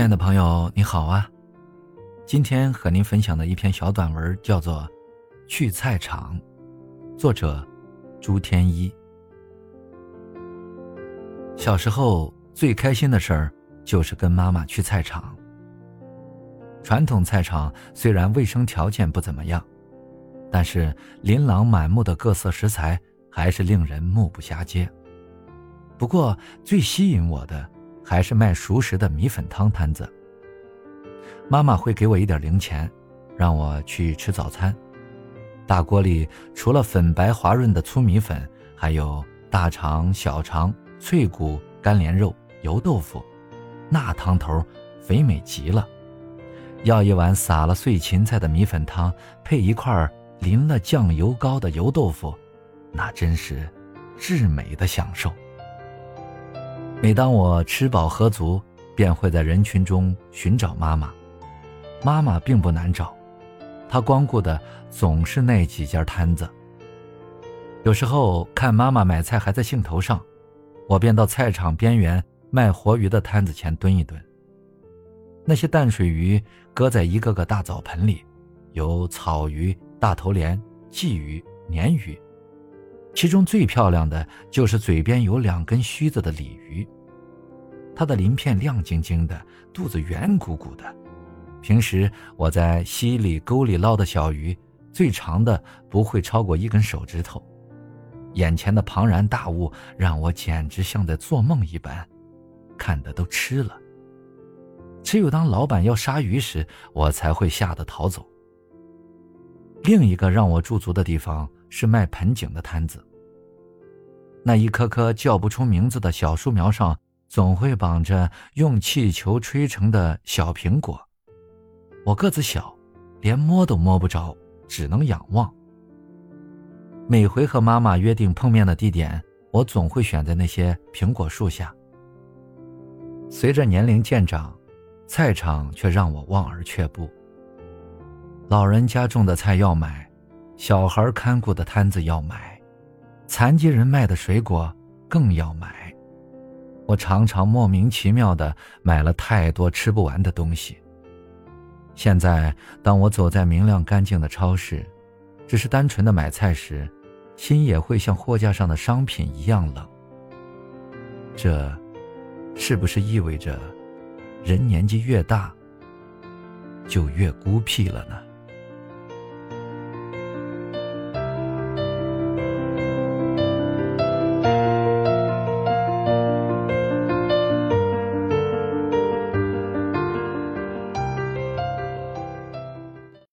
亲爱的朋友，你好啊！今天和您分享的一篇小短文叫做《去菜场》，作者朱天一。小时候最开心的事儿就是跟妈妈去菜场。传统菜场虽然卫生条件不怎么样，但是琳琅满目的各色食材还是令人目不暇接。不过最吸引我的。还是卖熟食的米粉汤摊子。妈妈会给我一点零钱，让我去吃早餐。大锅里除了粉白滑润的粗米粉，还有大肠、小肠、脆骨、干莲肉、油豆腐，那汤头肥美极了。要一碗撒了碎芹菜的米粉汤，配一块淋了酱油膏的油豆腐，那真是至美的享受。每当我吃饱喝足，便会在人群中寻找妈妈。妈妈并不难找，她光顾的总是那几家摊子。有时候看妈妈买菜还在兴头上，我便到菜场边缘卖活鱼的摊子前蹲一蹲。那些淡水鱼搁在一个个大澡盆里，有草鱼、大头鲢、鲫鱼、鲶鱼。其中最漂亮的就是嘴边有两根须子的鲤鱼，它的鳞片亮晶晶的，肚子圆鼓鼓的。平时我在溪里、沟里捞的小鱼，最长的不会超过一根手指头。眼前的庞然大物让我简直像在做梦一般，看得都吃了。只有当老板要杀鱼时，我才会吓得逃走。另一个让我驻足的地方。是卖盆景的摊子。那一棵棵叫不出名字的小树苗上，总会绑着用气球吹成的小苹果。我个子小，连摸都摸不着，只能仰望。每回和妈妈约定碰面的地点，我总会选在那些苹果树下。随着年龄渐长，菜场却让我望而却步。老人家种的菜要买。小孩看顾的摊子要买，残疾人卖的水果更要买。我常常莫名其妙的买了太多吃不完的东西。现在，当我走在明亮干净的超市，只是单纯的买菜时，心也会像货架上的商品一样冷。这，是不是意味着，人年纪越大，就越孤僻了呢？